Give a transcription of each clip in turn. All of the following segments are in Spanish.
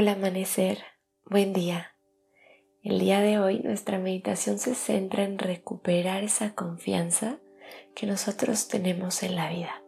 Hola, amanecer, buen día. El día de hoy nuestra meditación se centra en recuperar esa confianza que nosotros tenemos en la vida.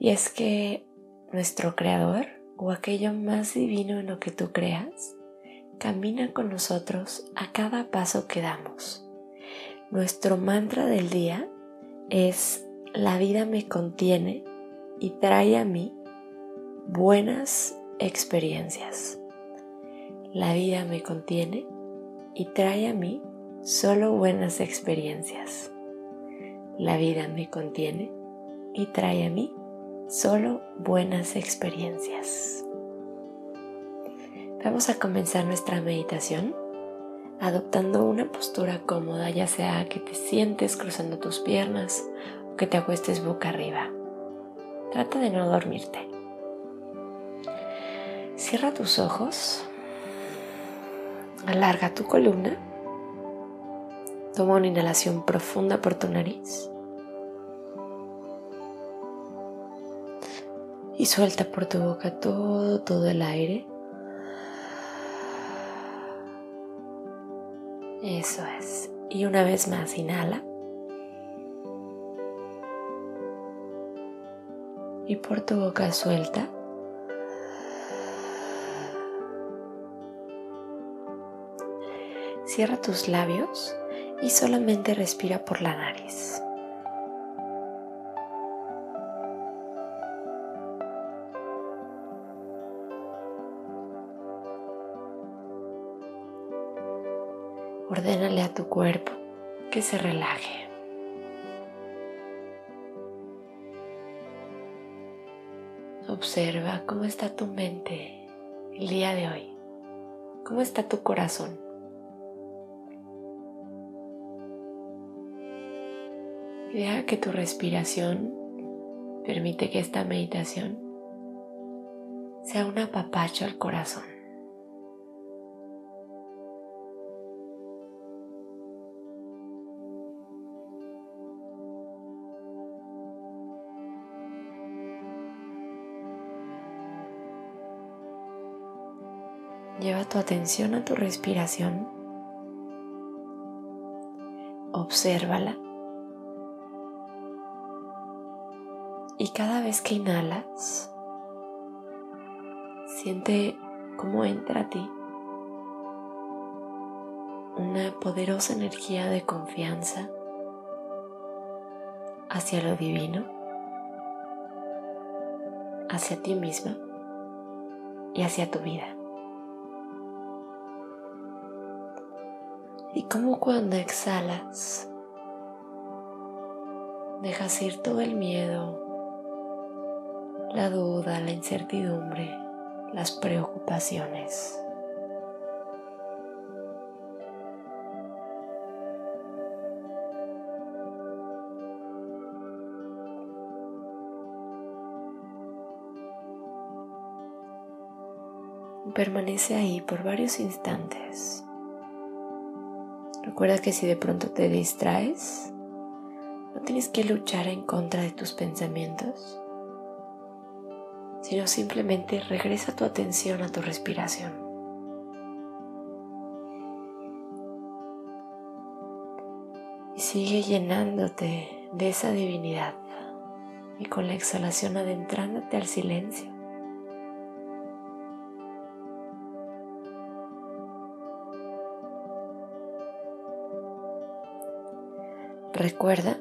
Y es que nuestro creador o aquello más divino en lo que tú creas camina con nosotros a cada paso que damos. Nuestro mantra del día es la vida me contiene y trae a mí buenas experiencias. La vida me contiene y trae a mí solo buenas experiencias. La vida me contiene y trae a mí solo buenas experiencias. Vamos a comenzar nuestra meditación adoptando una postura cómoda, ya sea que te sientes cruzando tus piernas o que te acuestes boca arriba. Trata de no dormirte. Cierra tus ojos, alarga tu columna, toma una inhalación profunda por tu nariz y suelta por tu boca todo, todo el aire. Eso es. Y una vez más, inhala. Y por tu boca suelta. Cierra tus labios y solamente respira por la nariz. Ordénale a tu cuerpo que se relaje. Observa cómo está tu mente el día de hoy. ¿Cómo está tu corazón? Deja que tu respiración permite que esta meditación sea un apapacho al corazón. Lleva tu atención a tu respiración. Obsérvala Y cada vez que inhalas, siente cómo entra a ti una poderosa energía de confianza hacia lo divino, hacia ti misma y hacia tu vida. Y como cuando exhalas, dejas ir todo el miedo, la duda, la incertidumbre, las preocupaciones. Permanece ahí por varios instantes. Recuerda que si de pronto te distraes, no tienes que luchar en contra de tus pensamientos sino simplemente regresa tu atención a tu respiración. Y sigue llenándote de esa divinidad y con la exhalación adentrándote al silencio. Recuerda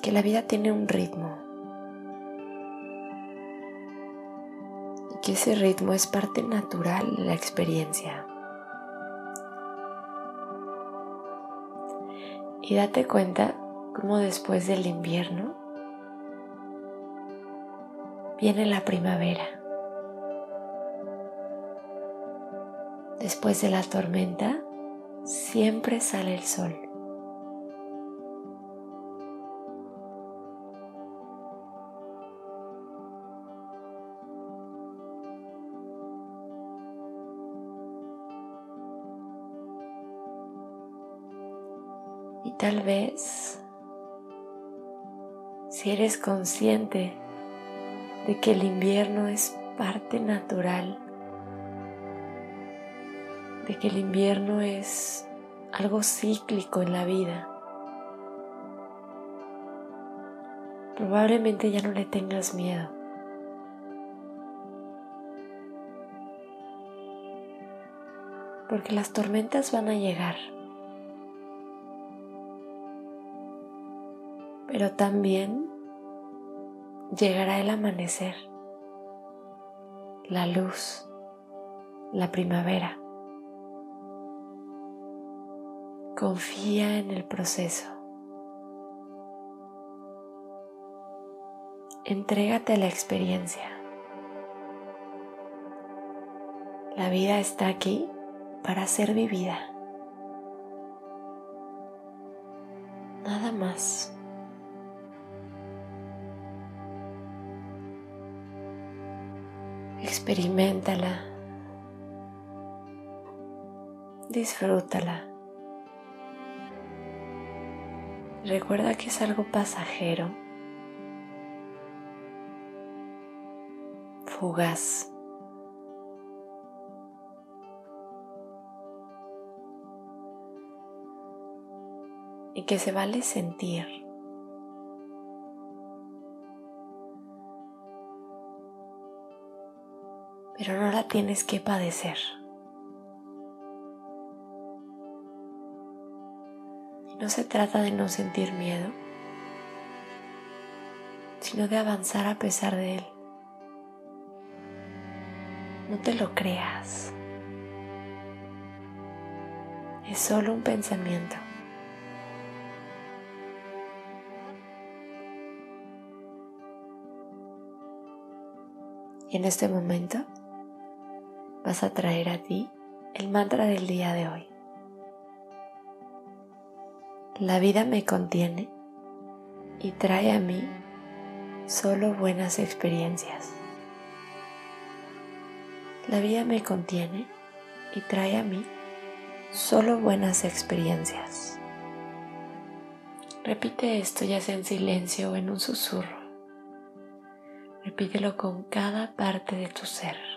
que la vida tiene un ritmo que ese ritmo es parte natural de la experiencia. Y date cuenta cómo después del invierno viene la primavera. Después de la tormenta, siempre sale el sol. Tal vez, si eres consciente de que el invierno es parte natural, de que el invierno es algo cíclico en la vida, probablemente ya no le tengas miedo. Porque las tormentas van a llegar. Pero también llegará el amanecer, la luz, la primavera. Confía en el proceso. Entrégate a la experiencia. La vida está aquí para ser vivida. Nada más. Experimentala. Disfrútala. Recuerda que es algo pasajero, fugaz. Y que se vale sentir. Tienes que padecer. no se trata de no sentir miedo, sino de avanzar a pesar de él. No te lo creas. Es solo un pensamiento. Y en este momento vas a traer a ti el mantra del día de hoy. La vida me contiene y trae a mí solo buenas experiencias. La vida me contiene y trae a mí solo buenas experiencias. Repite esto ya sea en silencio o en un susurro. Repítelo con cada parte de tu ser.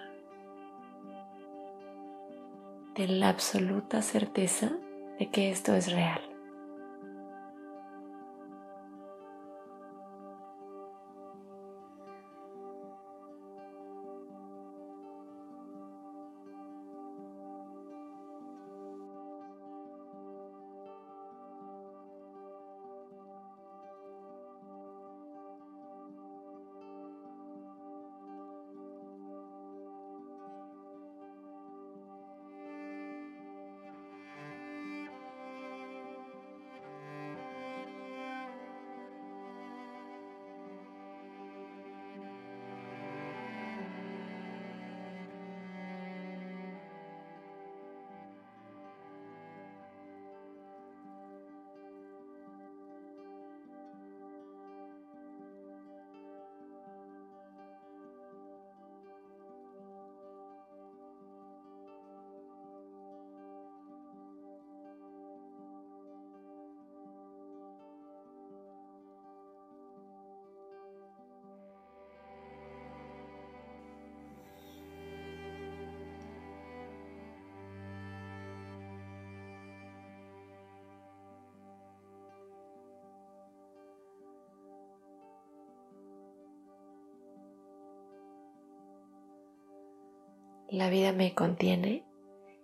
Ten la absoluta certeza de que esto es real. La vida me contiene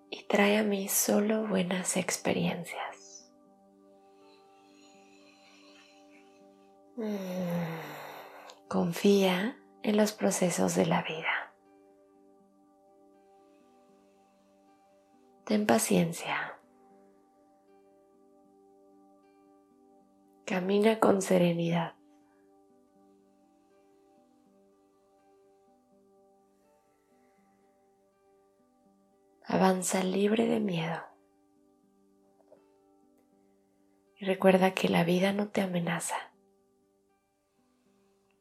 y trae a mí solo buenas experiencias. Mm, confía en los procesos de la vida. Ten paciencia. Camina con serenidad. Avanza libre de miedo. Y recuerda que la vida no te amenaza,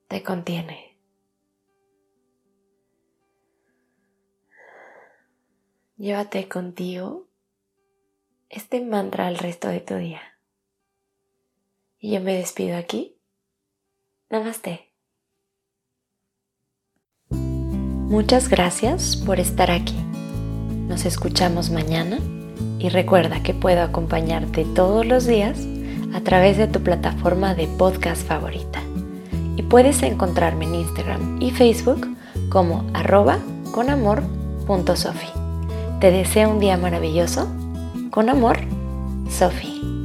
te contiene. Llévate contigo este mantra al resto de tu día. Y yo me despido aquí. Namaste. Muchas gracias por estar aquí. Nos escuchamos mañana y recuerda que puedo acompañarte todos los días a través de tu plataforma de podcast favorita. Y puedes encontrarme en Instagram y Facebook como arroba conamor.sofi. Te deseo un día maravilloso. Con amor, Sofi.